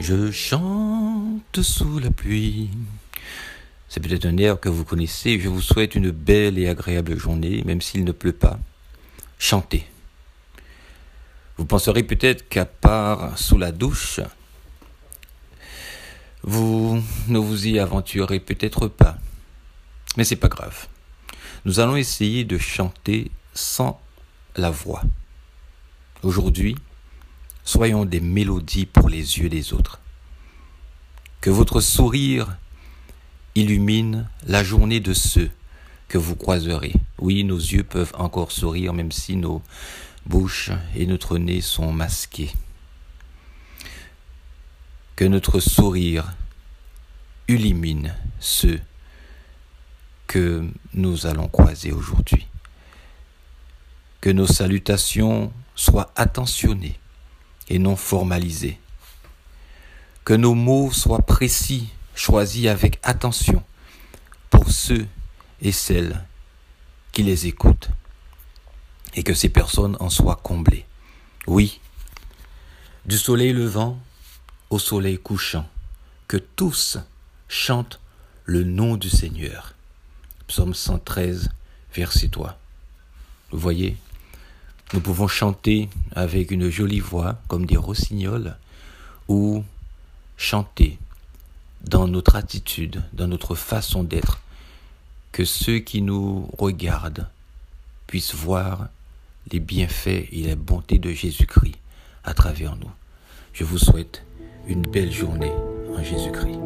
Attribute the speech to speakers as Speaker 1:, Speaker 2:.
Speaker 1: Je chante sous la pluie. C'est peut-être un air que vous connaissez. Je vous souhaite une belle et agréable journée, même s'il ne pleut pas. Chantez. Vous penserez peut-être qu'à part sous la douche, vous ne vous y aventurez peut-être pas. Mais c'est pas grave. Nous allons essayer de chanter sans la voix. Aujourd'hui, soyons des mélodies pour les yeux des autres. Que votre sourire illumine la journée de ceux que vous croiserez. Oui, nos yeux peuvent encore sourire même si nos bouches et notre nez sont masqués. Que notre sourire illumine ceux que nous allons croiser aujourd'hui. Que nos salutations soient attentionnées et non formalisées. Que nos mots soient précis, choisis avec attention pour ceux et celles qui les écoutent. Et que ces personnes en soient comblées. Oui, du soleil levant au soleil couchant, que tous chantent le nom du Seigneur. Psaume 113, verset 3. Vous voyez, nous pouvons chanter avec une jolie voix, comme des rossignols, ou chanter dans notre attitude, dans notre façon d'être, que ceux qui nous regardent puissent voir les bienfaits et la bonté de Jésus-Christ à travers nous. Je vous souhaite une belle journée en Jésus-Christ.